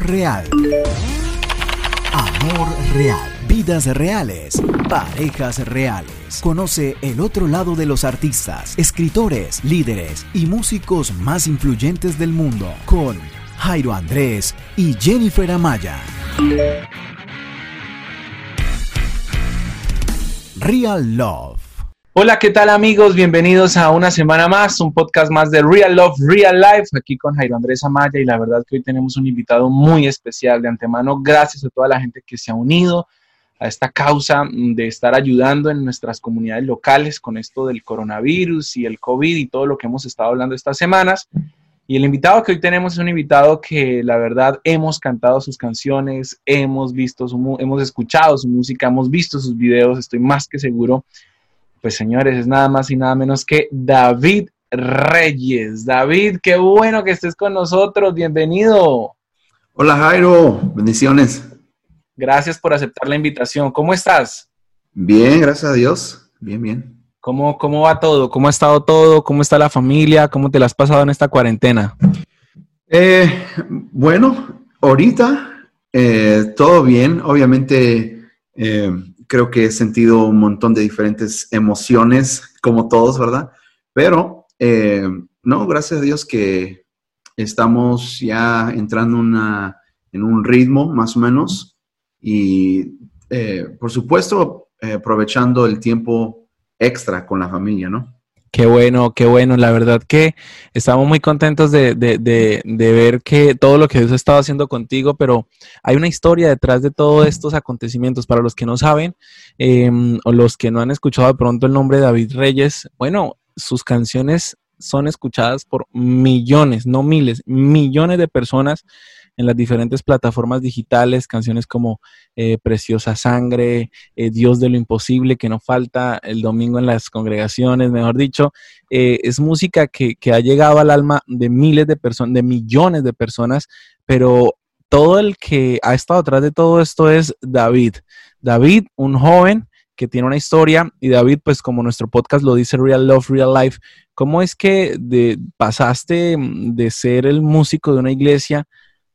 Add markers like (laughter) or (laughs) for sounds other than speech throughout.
Real. Amor Real. Vidas reales. Parejas reales. Conoce el otro lado de los artistas, escritores, líderes y músicos más influyentes del mundo con Jairo Andrés y Jennifer Amaya. Real Love. Hola, ¿qué tal amigos? Bienvenidos a una semana más, un podcast más de Real Love, Real Life, aquí con Jairo Andrés Amaya y la verdad que hoy tenemos un invitado muy especial de antemano. Gracias a toda la gente que se ha unido a esta causa de estar ayudando en nuestras comunidades locales con esto del coronavirus y el COVID y todo lo que hemos estado hablando estas semanas. Y el invitado que hoy tenemos es un invitado que la verdad hemos cantado sus canciones, hemos visto su, hemos escuchado su música, hemos visto sus videos, estoy más que seguro pues señores, es nada más y nada menos que David Reyes. David, qué bueno que estés con nosotros, bienvenido. Hola Jairo, bendiciones. Gracias por aceptar la invitación. ¿Cómo estás? Bien, gracias a Dios. Bien, bien. ¿Cómo, ¿Cómo va todo? ¿Cómo ha estado todo? ¿Cómo está la familia? ¿Cómo te la has pasado en esta cuarentena? Eh, bueno, ahorita eh, todo bien. Obviamente eh, creo que he sentido un montón de diferentes emociones, como todos, ¿verdad? Pero, eh, no, gracias a Dios que estamos ya entrando una, en un ritmo más o menos y, eh, por supuesto, eh, aprovechando el tiempo extra con la familia, ¿no? Qué bueno, qué bueno. La verdad que estamos muy contentos de, de, de, de, ver que todo lo que Dios ha estado haciendo contigo, pero hay una historia detrás de todos estos acontecimientos. Para los que no saben eh, o los que no han escuchado de pronto el nombre de David Reyes, bueno, sus canciones son escuchadas por millones, no miles, millones de personas en las diferentes plataformas digitales, canciones como eh, Preciosa Sangre, eh, Dios de lo Imposible, que no falta el domingo en las congregaciones, mejor dicho, eh, es música que, que, ha llegado al alma de miles de personas, de millones de personas, pero todo el que ha estado atrás de todo esto es David. David, un joven que tiene una historia y David, pues como nuestro podcast lo dice Real Love, Real Life, ¿cómo es que pasaste de ser el músico de una iglesia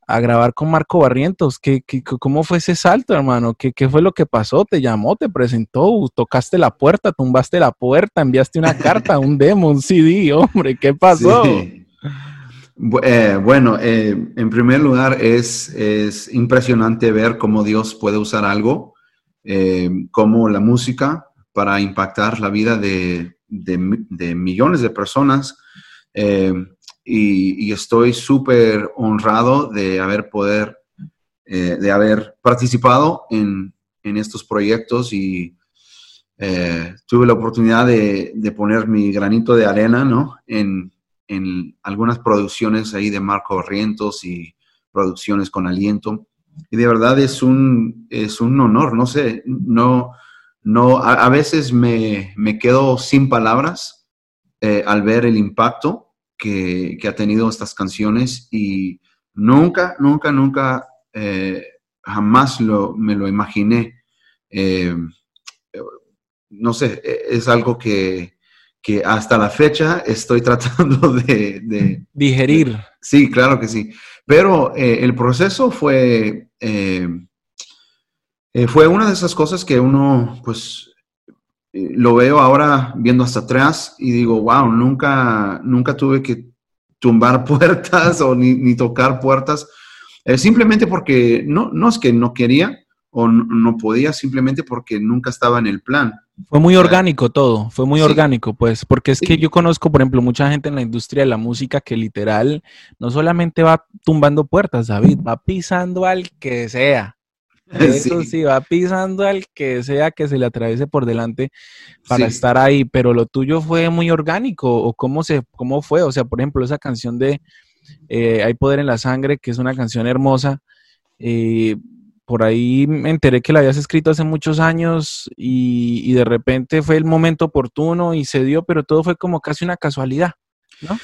a grabar con Marco Barrientos. ¿Qué, qué, cómo fue ese salto, hermano? ¿Qué, ¿Qué, fue lo que pasó? ¿Te llamó? ¿Te presentó? ¿Tocaste la puerta? ¿Tumbaste la puerta? ¿Enviaste una carta, un (laughs) demo, un CD? Hombre, ¿qué pasó? Sí. Eh, bueno, eh, en primer lugar es, es, impresionante ver cómo Dios puede usar algo eh, como la música para impactar la vida de, de, de millones de personas. Y, estoy súper honrado de haber poder, eh, de haber participado en, en estos proyectos y eh, tuve la oportunidad de, de, poner mi granito de arena, ¿no? En, en algunas producciones ahí de Marco Rientos y producciones con aliento. Y de verdad es un, es un honor, no sé, no, no, a, a veces me, me, quedo sin palabras eh, al ver el impacto que, que, ha tenido estas canciones y nunca, nunca, nunca, eh, jamás lo, me lo imaginé. Eh, no sé, es algo que, que, hasta la fecha estoy (laughs) tratando de... de Digerir. De, sí, claro que sí. Pero eh, el proceso fue... Fue una de esas cosas que uno, pues, lo veo ahora viendo hasta atrás y digo, wow, nunca, nunca tuve que tumbar (laughs) puertas o ni, ni tocar puertas, eh, simplemente porque no, no es que no quería o no, no, podía, simplemente porque nunca estaba en el plan. Fue muy orgánico todo, fue muy sí. orgánico, pues, porque es sí. que yo conozco, por ejemplo, mucha gente en la industria de la música que literal no solamente va tumbando puertas, David, va pisando al que sea. Eso (laughs) sí. sí. va pisando al que sea que se le atraviese por delante para sí. estar ahí, pero lo tuyo fue muy orgánico, o cómo se, cómo fue, o sea, por ejemplo, esa canción de eh, Hay Poder en la Sangre, que es una canción hermosa, eh, por ahí me enteré que la habías escrito hace muchos años y, y, de repente fue el momento oportuno y se dio, pero todo fue como casi una casualidad, ¿no?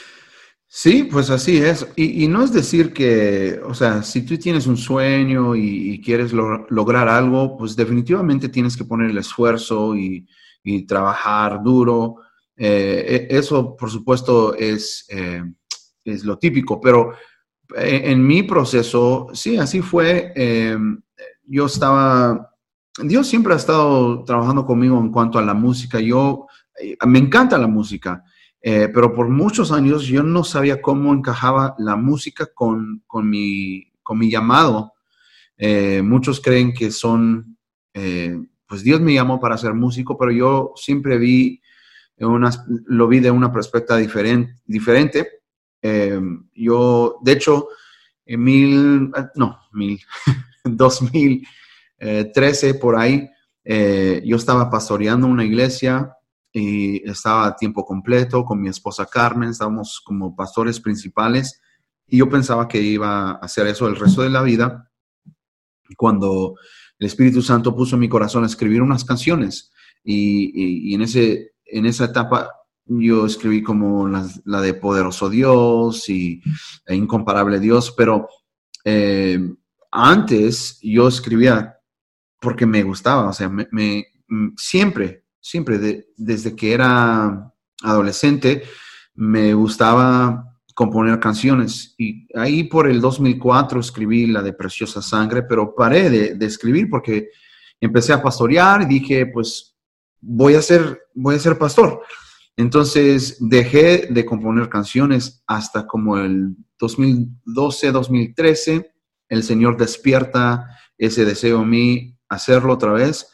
Sí, pues así es. Y, no es decir que, o sea, si tú tienes un sueño y, quieres lo, lograr algo, pues definitivamente tienes que poner el esfuerzo y, trabajar duro. Eh, eso, por supuesto, es, eh, es lo típico, pero, en mi proceso, sí, así fue. Em, yo estaba, Dios siempre ha estado trabajando conmigo en cuanto a la música. Yo, eh, me encanta la música, eh, pero por muchos años yo no sabía cómo encajaba la música con, con, mi, con mi llamado. Eh, muchos creen que son, pues Dios me llamó para ser músico, pero yo siempre vi, unas, lo vi de una perspectiva diferente. diferente. yo, de hecho, en mil, no, mil, (laughs) 2013 por ahí, eh, yo estaba pastoreando una iglesia y estaba a tiempo completo con mi esposa Carmen, estábamos como pastores principales y yo pensaba que iba a hacer eso el resto de la vida cuando el Espíritu Santo puso en mi corazón a escribir unas canciones y, en, ese, en esa etapa yo escribí como la, de Poderoso Dios y e Incomparable Dios, pero eh, antes yo escribía porque me gustaba, o sea, me, siempre, siempre, desde que era adolescente, me gustaba componer canciones. Y ahí por el 2004 escribí la de Preciosa Sangre, pero paré de, escribir porque empecé a pastorear y dije, pues voy a ser, voy a ser pastor. Entonces dejé de componer canciones hasta como el 2012, 2013 el Señor despierta ese deseo en mí, hacerlo otra vez.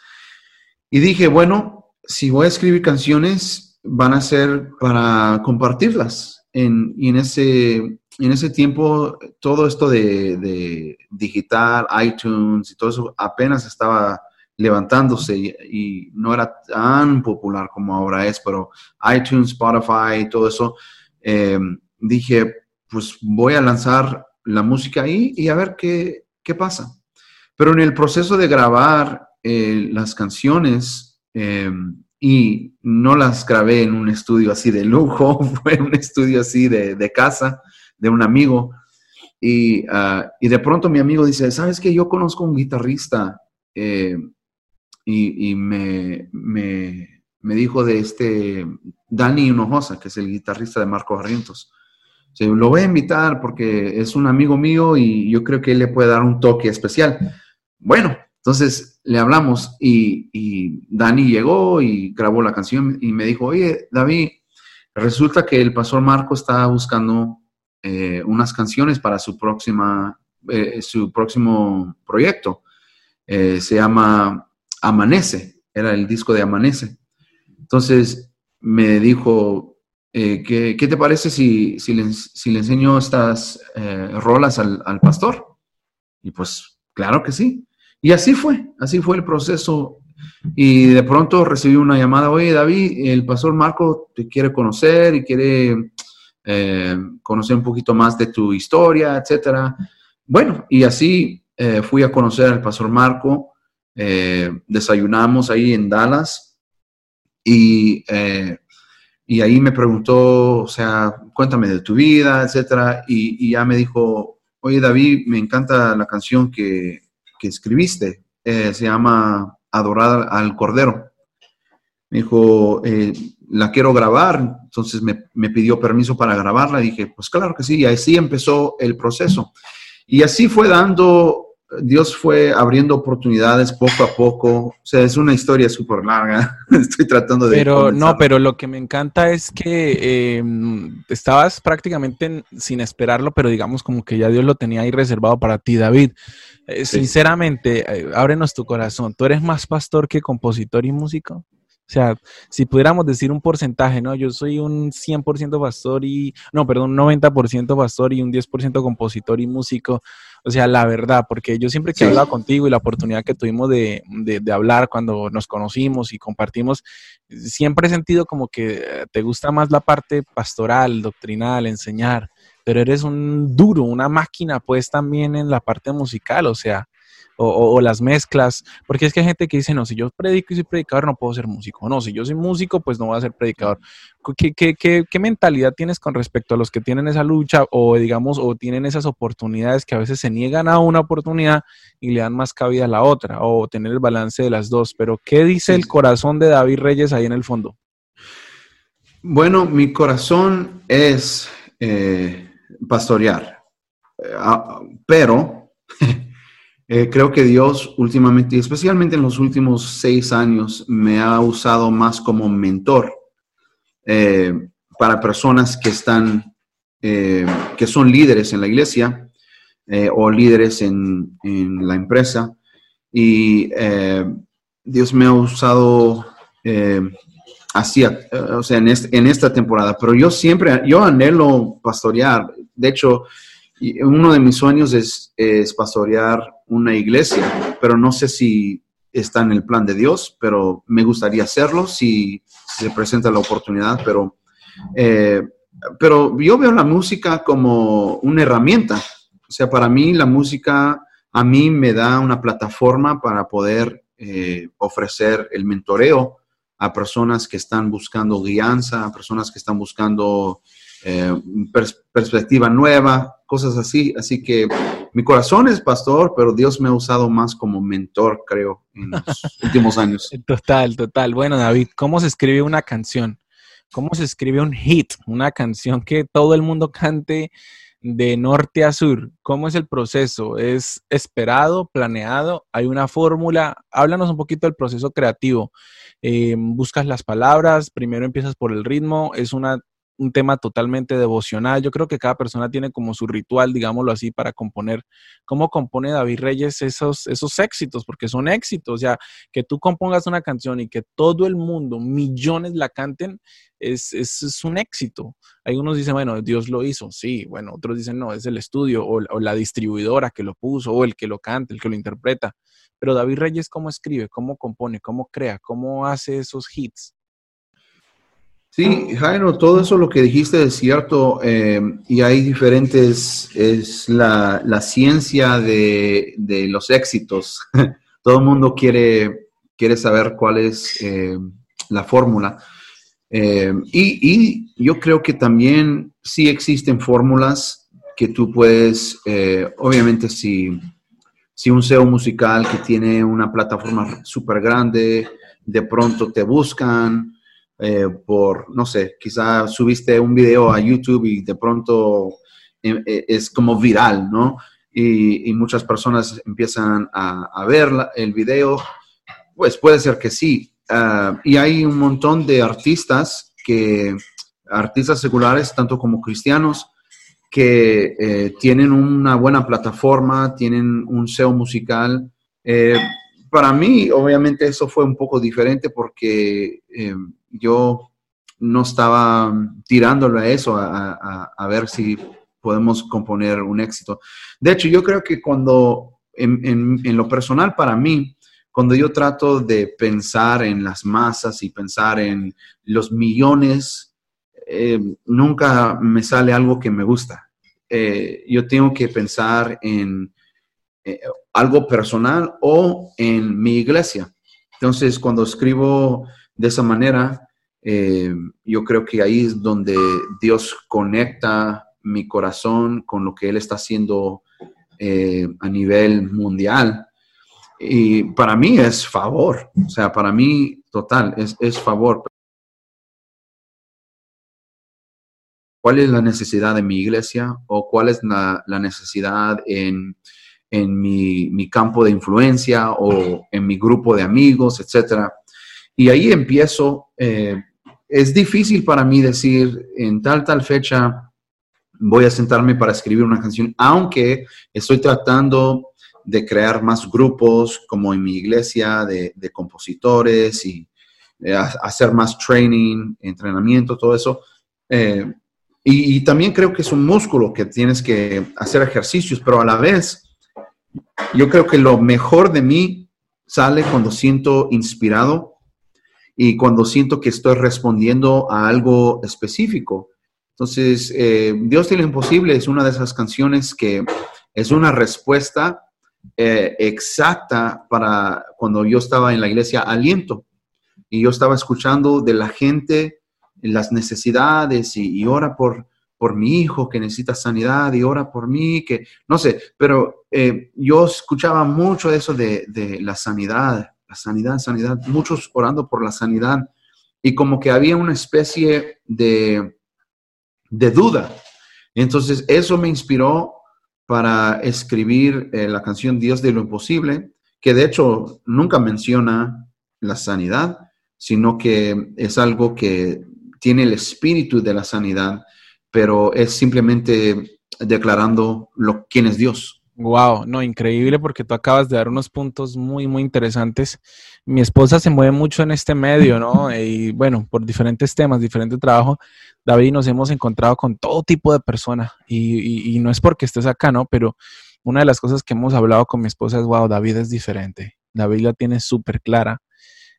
Y dije, bueno, si voy a escribir canciones, van a ser para compartirlas. En, y en ese, en ese tiempo, todo esto de, digital, iTunes y todo eso apenas estaba levantándose y, no era tan popular como ahora es, pero iTunes, Spotify, todo eso, eh, dije, pues voy a lanzar la música ahí y a ver qué, pasa. Pero en el proceso de grabar eh, las canciones, eh, y no las grabé en un estudio así de lujo, (laughs) fue un estudio así de, casa, de un amigo. Ah, y, de pronto mi amigo dice, ¿sabes que Yo conozco un guitarrista eh, y, me, me, me, dijo de este Dani Hinojosa, que es el guitarrista de Marco Barrientos lo voy a invitar porque es un amigo mío y yo creo que él le puede dar un toque especial. Bueno, entonces le hablamos y, Dani llegó y grabó la canción y me dijo, oye, David, resulta que el pastor Marco está buscando eh, unas canciones para su, próxima, eh, su próximo proyecto. Eh, se llama Amanece, era el disco de Amanece. Entonces me dijo, eh, ¿qué, te parece si, si, le, enseño estas eh, rolas al, pastor? Y pues, claro que sí. Y así fue, así fue el proceso. Y de pronto recibí una llamada, oye David, el pastor Marco te quiere conocer y quiere eh, conocer un poquito más de tu historia, etcétera. Bueno, y así fui a conocer al pastor Marco, desayunamos ahí en Dallas y y ahí me preguntó, o sea, cuéntame de tu vida, etcétera. Y, ya me dijo, oye David, me encanta la canción que, que escribiste. Eh, se llama Adorar al Cordero. Me dijo, eh, la quiero grabar. Entonces me, me, pidió permiso para grabarla. Dije, pues claro que sí. Y así empezó el proceso. Y así fue dando Dios fue abriendo oportunidades poco a poco. O sea, es una historia súper larga. (laughs) Estoy tratando de... Pero no, pero lo que me encanta es que em, estabas prácticamente sin esperarlo, pero digamos como que ya Dios lo tenía ahí reservado para ti, David. Eh, sinceramente, eh, ábrenos tu corazón. ¿Tú eres más pastor que compositor y músico? O sea, si pudiéramos decir un porcentaje, ¿no? Yo soy un 100% pastor y, no, perdón, un 90% pastor y un 10% compositor y músico. O sea, la verdad, porque yo siempre que he hablado contigo y la oportunidad que tuvimos de, de, hablar cuando nos conocimos y compartimos, siempre he sentido como que te gusta más la parte pastoral, doctrinal, enseñar, pero eres un duro, una máquina pues también en la parte musical, o sea, o, las mezclas, porque es que hay gente que dice, no, si yo predico y soy predicador no puedo ser músico, no, si yo soy músico pues no voy a ser predicador. ¿Qué, qué, qué, qué mentalidad tienes con respecto a los que tienen esa lucha o digamos, o tienen esas oportunidades que a veces se niegan a una oportunidad y le dan más cabida a la otra, o tener el balance de las dos? Pero ¿qué dice el corazón de David Reyes ahí en el fondo? Bueno, mi corazón es eh, pastorear ah, pero (laughs) eh, creo que Dios últimamente, y especialmente en los últimos seis años, me ha usado más como mentor eh, para personas que están, que son líderes en la iglesia o líderes en, en, la empresa. Y Dios me ha usado así, o sea, en, en, esta temporada, pero yo siempre, yo anhelo pastorear. De hecho, uno de mis sueños es, es, pastorear una iglesia, pero no sé si está en el plan de Dios, pero me gustaría hacerlo si, se presenta la oportunidad, pero, eh, pero yo veo la música como una herramienta. O sea, para mí la música a mí me da una plataforma para poder eh, ofrecer el mentoreo a personas que están buscando guianza, a personas que están buscando eh, perspectiva nueva, cosas así. Así que mi corazón es pastor, pero Dios me ha usado más como mentor, creo, en los (laughs) últimos años. Total, total. Bueno, David, ¿cómo se escribe una canción? ¿Cómo se escribe un hit? Una canción que todo el mundo cante de norte a sur. ¿Cómo es el proceso? ¿Es esperado, planeado? ¿Hay una fórmula? Háblanos un poquito del proceso creativo. Eh, buscas las palabras, primero empiezas por el ritmo, es una, un tema totalmente devocional. Yo creo que cada persona tiene como su ritual, digámoslo así, para componer. ¿Cómo compone David Reyes esos, esos éxitos? Porque son éxitos. O sea, que tú compongas una canción y que todo el mundo, millones la canten, es, es, un éxito. Hay unos dicen, bueno, Dios lo hizo, sí, bueno, otros dicen, no, es el estudio o, o la distribuidora que lo puso o el que lo canta, el que lo interpreta. Pero David Reyes, ¿cómo escribe? ¿Cómo compone? ¿Cómo crea? ¿Cómo hace esos hits? Sí, Jairo, todo eso lo que dijiste es cierto eh, y hay diferentes, es la, ciencia de, los éxitos. (laughs) todo el mundo quiere, quiere saber cuál es eh, la fórmula. Eh, y, y, yo creo que también sí existen fórmulas que tú puedes, obviamente si si un SEO musical que tiene una plataforma súper grande, de pronto te buscan eh, por, no sé, quizá subiste un video a YouTube y de pronto eh, eh, es como viral, ¿no? Y, muchas personas empiezan a, ver el video, pues puede ser que sí. Ah, y hay un montón de artistas que, artistas seculares, tanto como cristianos, que tienen una buena plataforma, tienen un SEO musical. Para mí, obviamente, eso fue un poco diferente porque yo no estaba tirándolo a eso, a, ver si podemos componer un éxito. De hecho, yo creo que cuando, en, en lo personal, para mí, cuando yo trato de pensar en las masas y pensar en los millones eh, nunca me sale algo que me gusta. Eh, yo tengo que pensar en eh, algo personal o en mi iglesia. Entonces, cuando escribo de esa manera, yo creo que ahí es donde Dios conecta mi corazón con lo que Él está haciendo a nivel mundial. Y para mí es favor, o sea, para mí total, es, es favor. cuál es la necesidad de mi iglesia o cuál es la, necesidad en, mi, campo de influencia o en mi grupo de amigos, etc. Y ahí empiezo. Eh, es difícil para mí decir en tal, tal fecha voy a sentarme para escribir una canción, aunque estoy tratando de crear más grupos como en mi iglesia de, compositores y eh, hacer más training, entrenamiento, todo eso. Eh, y, también creo que es un músculo que tienes que hacer ejercicios, pero a la vez, yo creo que lo mejor de mí sale cuando siento inspirado y cuando siento que estoy respondiendo a algo específico. Entonces, eh, Dios tiene lo imposible es una de esas canciones que es una respuesta eh, exacta para cuando yo estaba en la iglesia Aliento y yo estaba escuchando de la gente las necesidades y, ora por, por mi hijo que necesita sanidad y ora por mí, que no sé, pero eh, yo escuchaba mucho eso de, de, la sanidad, la sanidad, sanidad, muchos orando por la sanidad y como que había una especie de, de duda. Entonces eso me inspiró para escribir eh, la canción Dios de lo imposible, que de hecho nunca menciona la sanidad, sino que es algo que tiene el espíritu de la sanidad, pero es simplemente declarando lo, quién es Dios. Wow, no, increíble porque tú acabas de dar unos puntos muy, muy interesantes. Mi esposa se mueve mucho en este medio, ¿no? Y bueno, por diferentes temas, diferente trabajo, David nos hemos encontrado con todo tipo de personas y, y, no es porque estés acá, ¿no? Pero una de las cosas que hemos hablado con mi esposa es, wow, David es diferente. David la tiene súper clara.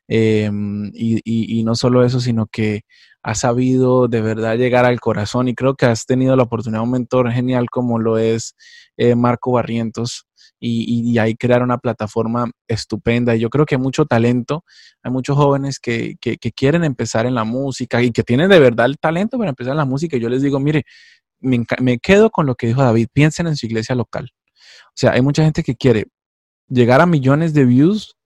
Em, y, y, no solo eso, sino que ha sabido de verdad llegar al corazón y creo que has tenido la oportunidad de un mentor genial como lo es eh, Marco Barrientos y, ahí crear una plataforma estupenda. Y yo creo que hay mucho talento, hay muchos jóvenes que, que, quieren empezar en la música y que tienen de verdad el talento para empezar en la música. Y yo les digo, mire, me, me quedo con lo que dijo David, piensen en su iglesia local. O sea, hay mucha gente que quiere llegar a millones de views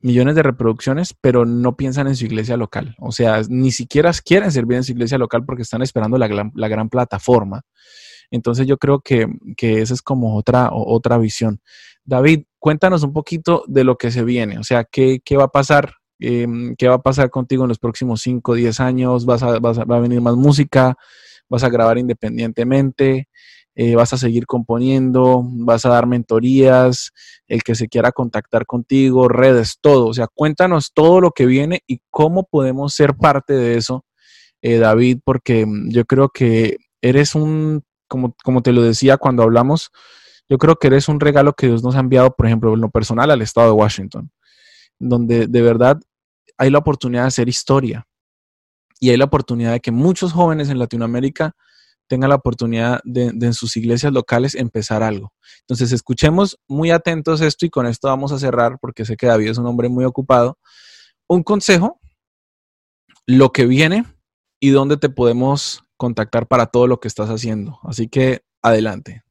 millones de reproducciones, pero no piensan en su iglesia local. O sea, ni siquiera quieren servir en su iglesia local porque están esperando la, gran plataforma. Entonces yo creo que, esa es como otra, otra visión. David, cuéntanos un poquito de lo que se viene. O sea, ¿qué, va a pasar? Em, ¿Qué va a pasar contigo en los próximos 5 o 10 años? ¿Vas a, ¿Va a venir más música? ¿Vas a grabar independientemente? Eh, vas a seguir componiendo, vas a dar mentorías, el que se quiera contactar contigo, redes, todo. O sea, cuéntanos todo lo que viene y cómo podemos ser parte de eso, eh, David, porque mm, yo creo que eres un, como, como te lo decía cuando hablamos, yo creo que eres un regalo que Dios nos ha enviado, por ejemplo, en lo personal al estado de Washington, donde de verdad hay la oportunidad de hacer historia y hay la oportunidad de que muchos jóvenes en Latinoamérica tenga la oportunidad de, en sus iglesias locales empezar algo. Entonces, escuchemos muy atentos esto y con esto vamos a cerrar porque sé que David es un hombre muy ocupado. Un consejo, lo que viene y dónde te podemos contactar para todo lo que estás haciendo. Así que adelante.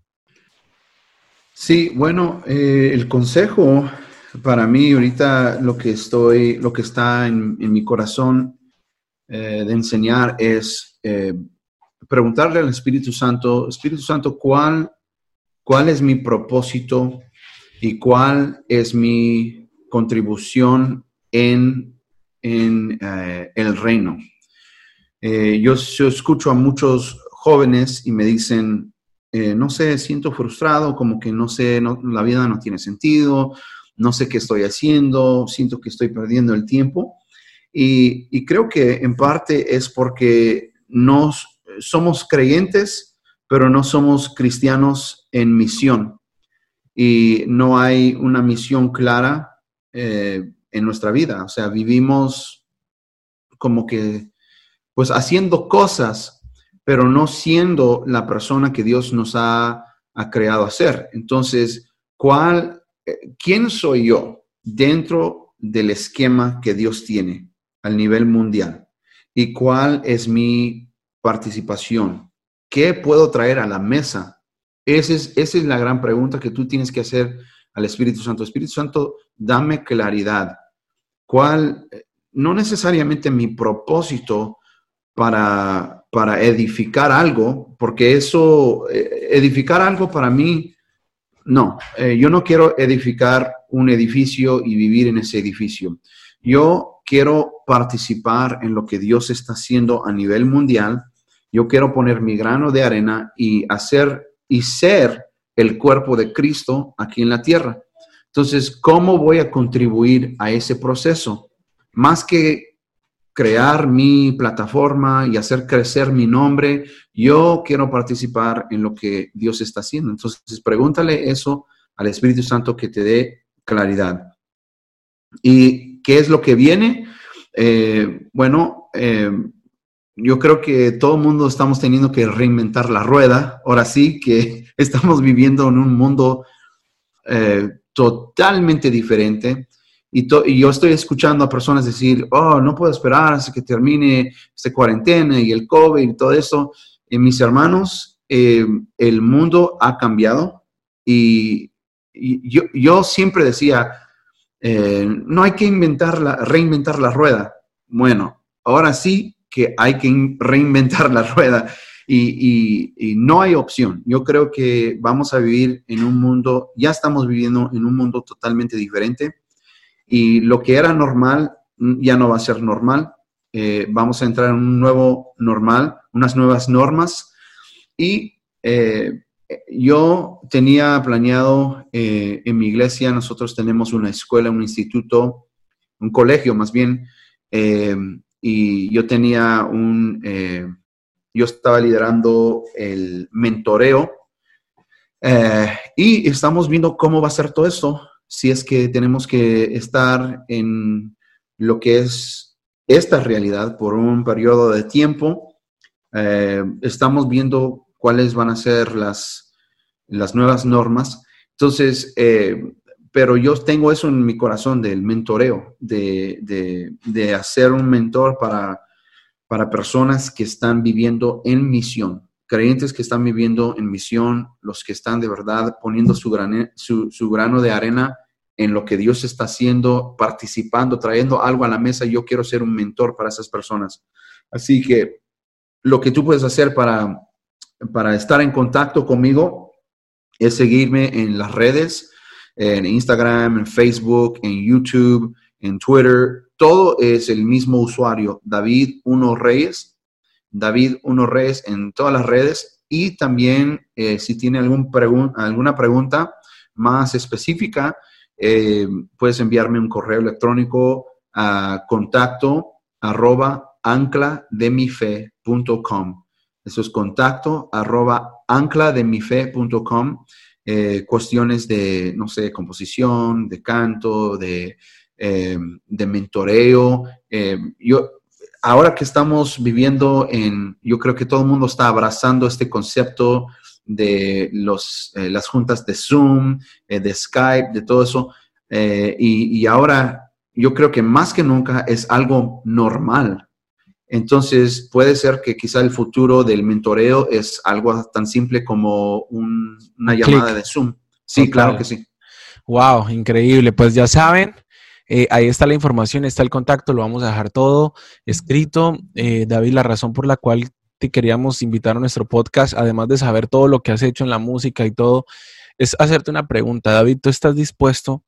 Sí, bueno, eh, el consejo para mí ahorita lo que estoy, lo que está en, mi corazón eh, de enseñar es eh, preguntarle al Espíritu Santo, Espíritu Santo, ¿cuál, cuál es mi propósito y cuál es mi contribución en, en eh, el reino? Eh, yo, escucho a muchos jóvenes y me dicen, eh, no sé, siento frustrado, como que no sé, la vida no tiene sentido, no sé qué estoy haciendo, siento que estoy perdiendo el tiempo. Y, y creo que en parte es porque nos somos creyentes, pero no somos cristianos en misión. Y no hay una misión clara eh, en nuestra vida. O sea, vivimos como que, pues haciendo cosas, pero no siendo la persona que Dios nos ha, creado a ser. Entonces, ¿cuál, eh, ¿quién soy yo dentro del esquema que Dios tiene al nivel mundial? ¿Y cuál es mi participación. ¿Qué puedo traer a la mesa? Esa es, esa es la gran pregunta que tú tienes que hacer al Espíritu Santo. Espíritu Santo, dame claridad. ¿Cuál, no necesariamente mi propósito para, para edificar algo, porque eso, eh, edificar algo para mí, no, eh, yo no quiero edificar un edificio y vivir en ese edificio. Yo quiero participar en lo que Dios está haciendo a nivel mundial yo quiero poner mi grano de arena y hacer y ser el cuerpo de Cristo aquí en la tierra. Entonces, ¿cómo voy a contribuir a ese proceso? Más que crear mi plataforma y hacer crecer mi nombre, yo quiero participar en lo que Dios está haciendo. Entonces, pregúntale eso al Espíritu Santo que te dé claridad. ¿Y qué es lo que viene? Eh, bueno, eh, yo creo que todo el mundo estamos teniendo que reinventar la rueda. Ahora sí que (laughs) estamos viviendo en un mundo eh, totalmente diferente. Y, yo estoy escuchando a personas decir, oh, no puedo esperar hasta que termine esta cuarentena y el COVID y todo eso. Y mis hermanos, eh, el mundo ha cambiado y, yo, yo, siempre decía, eh, no hay que inventar la, reinventar la rueda. Bueno, ahora sí que hay que reinventar (laughs) la rueda. y, no hay opción. Yo creo que vamos a vivir en un mundo, ya estamos viviendo en un mundo totalmente diferente y lo que era normal mm, ya no va a ser normal. Eh, vamos a entrar en un nuevo normal, unas nuevas normas y eh, yo tenía planeado eh, en mi iglesia, nosotros tenemos una escuela, un instituto, un colegio más bien, y yo tenía un yo estaba liderando el mentoreo eh, y estamos viendo cómo va a ser todo esto, si es que tenemos que estar en lo que es esta realidad por un periodo de tiempo. Eh, estamos viendo cuáles van a ser las, las nuevas normas. Entonces, eh, pero yo tengo eso en mi corazón del mentoreo, de, de, de hacer un mentor para para personas que están viviendo en misión, creyentes que están viviendo en misión, los que están de verdad poniendo su, su, grano de arena en lo que Dios está haciendo, participando, trayendo algo a la mesa. Yo quiero ser un mentor para esas personas. Así que lo que tú puedes hacer para, para estar en contacto conmigo es seguirme en las redes, en Instagram, en Facebook, en YouTube, en Twitter, todo es el mismo usuario, David Uno Reyes, David Uno Reyes en todas las redes y también eh, si tiene algún alguna pregunta más específica, eh, puedes enviarme un correo electrónico a contacto arroba anclademife.com. Eso es contacto arroba. Eh, cuestiones de, no sé, composición, de canto, de eh, de mentoreo. Eh, yo, ahora que estamos viviendo en, yo creo que todo el mundo está abrazando este concepto de los, las juntas de Zoom, de Skype, de todo eso. Y, y, ahora yo creo que más que nunca es algo normal. Entonces puede ser que quizá el futuro del mentoreo es algo tan simple como una llamada de Zoom. Sí, claro que sí. Wow, increíble. Pues ya saben, eh, ahí está la información, está el contacto, lo vamos a dejar todo escrito. Eh, David, la razón por la cual te queríamos invitar a nuestro podcast, además de saber todo lo que has hecho en la música y todo, es hacerte una pregunta. David, ¿tú estás dispuesto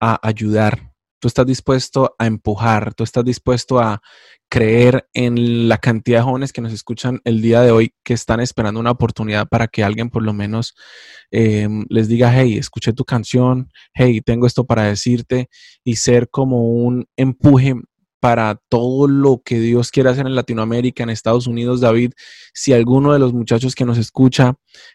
a ayudar tú estás dispuesto a empujar, tú estás dispuesto a creer en la cantidad de jóvenes que nos escuchan el día de hoy que están esperando una oportunidad para que alguien por lo menos em, les diga, hey, escuché tu canción, hey, tengo esto para decirte y ser como un empuje para todo lo que Dios quiere hacer en Latinoamérica, en Estados Unidos, David, si alguno de los muchachos que nos escucha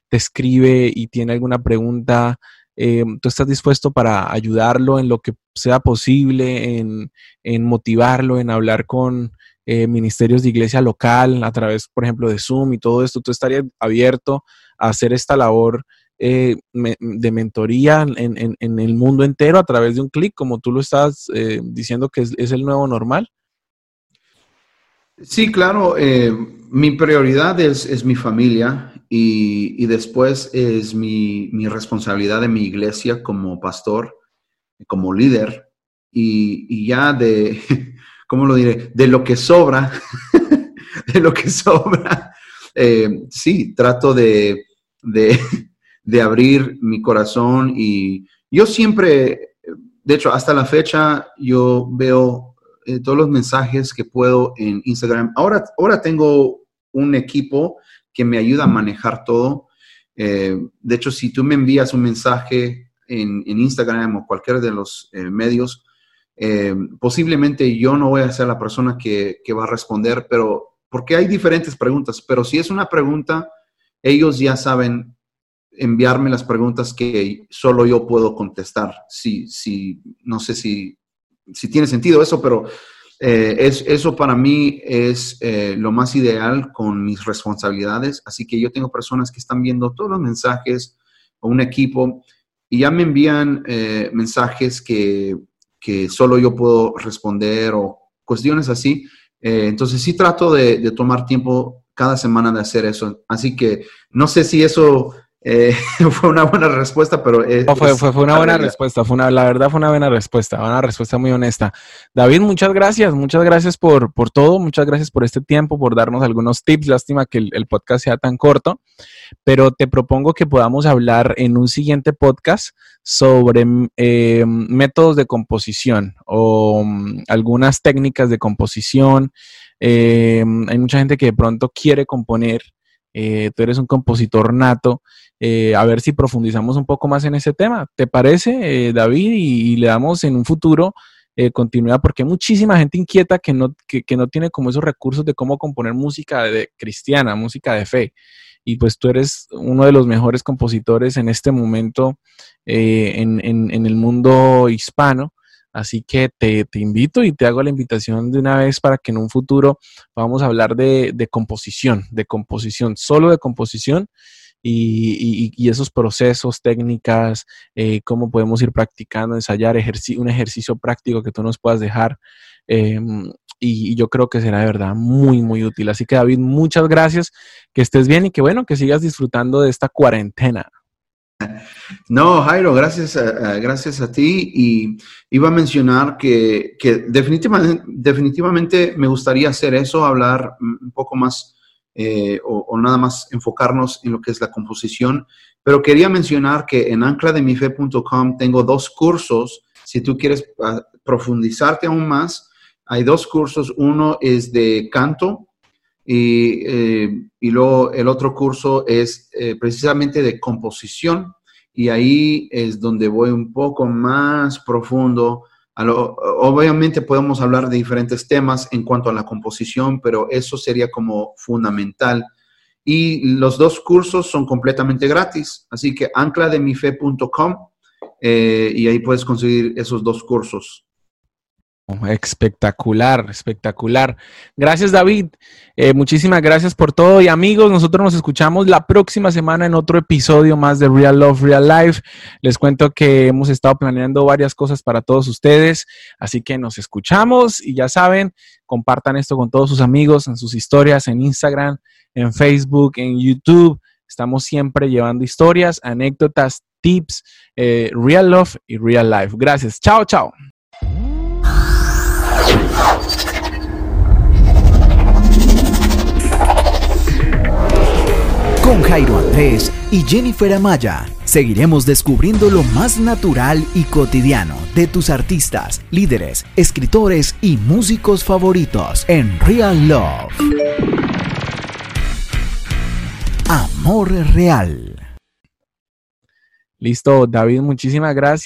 te escribe y tiene alguna pregunta, eh, tú estás dispuesto para ayudarlo en lo que sea posible, en, motivarlo, en hablar con eh, ministerios de iglesia local a través, por ejemplo, de Zoom y todo esto, tú estarías abierto a hacer esta labor eh, de mentoría en, el mundo entero a través de un clic, como tú lo estás diciendo que es, el nuevo normal? Sí, claro. mi prioridad es, es mi familia y, después es mi, responsabilidad de mi iglesia como pastor, como líder, y, ya de, (laughs) ¿cómo lo diré? De lo que sobra, (laughs) de lo que sobra, (laughs) eh, sí, trato de, de, abrir mi corazón y yo siempre, de hecho, hasta la fecha, yo veo eh, todos los mensajes que puedo en Instagram. Ahora, ahora tengo un equipo que me ayuda a manejar todo. Eh, de hecho, si tú me envías un mensaje en, Instagram o cualquiera de los eh, medios, eh, posiblemente yo no voy a ser la persona que, va a responder, pero porque hay diferentes preguntas, pero si es una pregunta, ellos ya saben enviarme las preguntas que solo yo puedo contestar. Si, si, no sé si, si tiene sentido eso, pero eh, es, eso para mí es eh, lo más ideal con mis responsabilidades. Así que yo tengo personas que están viendo todos los mensajes o un equipo y ya me envían eh, mensajes que, que, solo yo puedo responder o cuestiones así. entonces sí trato de, tomar tiempo cada semana de hacer eso. Así que no sé si eso eh, (laughs) fue una buena respuesta, pero... fue, fue, una buena respuesta, fue una, la verdad fue una buena respuesta, una respuesta muy honesta. David, muchas gracias, muchas gracias por, por todo, muchas gracias por este tiempo, por darnos algunos tips. Lástima que el, podcast sea tan corto, pero te propongo que podamos hablar en un siguiente podcast sobre eh, métodos de composición o um, algunas técnicas de composición. Eh, hay mucha gente que de pronto quiere componer eh, tú eres un compositor nato, eh, a ver si profundizamos un poco más en ese tema. ¿Te parece, eh, David? Y, le damos en un futuro continuidad, porque hay muchísima gente inquieta que no, que, no tiene como esos recursos de cómo componer música cristiana, música de fe. Y pues tú eres uno de los mejores compositores en este momento en, en el mundo hispano. Así que te, invito y te hago la invitación de una vez para que en un futuro vamos a hablar de, composición, de composición, solo de composición y, esos procesos, técnicas, eh, cómo podemos ir practicando, ensayar, un ejercicio práctico que tú nos puedas dejar. Em, y, yo creo que será de verdad muy, muy útil. Así que David, muchas gracias, que estés bien y que bueno, que sigas disfrutando de esta cuarentena. No, Jairo, gracias a, gracias a ti. Y iba a mencionar que, definitivamente, definitivamente me gustaría hacer eso, hablar un poco más eh, o, nada más enfocarnos en lo que es la composición. Pero quería mencionar que en anclademife.com tengo dos cursos. Si tú quieres ah, profundizarte aún más, hay dos cursos. Uno es de canto y, eh, y luego el otro curso es eh, precisamente de composición y ahí es donde voy un poco más profundo. obviamente podemos hablar de diferentes temas en cuanto a la composición, pero eso sería como fundamental. Y los dos cursos son completamente gratis, así que anclademife.com eh, y ahí puedes conseguir esos dos cursos. Espectacular, espectacular. Gracias David. Eh, muchísimas gracias por todo y amigos, nosotros nos escuchamos la próxima semana en otro episodio más de Real Love, Real Life. Les cuento que hemos estado planeando varias cosas para todos ustedes, así que nos escuchamos y ya saben, compartan esto con todos sus amigos en sus historias, en Instagram, en Facebook, en YouTube. Estamos siempre llevando historias, anécdotas, tips, eh, Real Love y Real Life. Gracias. Chao, chao. Con Jairo Andrés y Jennifer Amaya seguiremos descubriendo lo más natural y cotidiano de tus artistas, líderes, escritores y músicos favoritos en Real Love. Amor real. Listo, David, muchísimas gracias.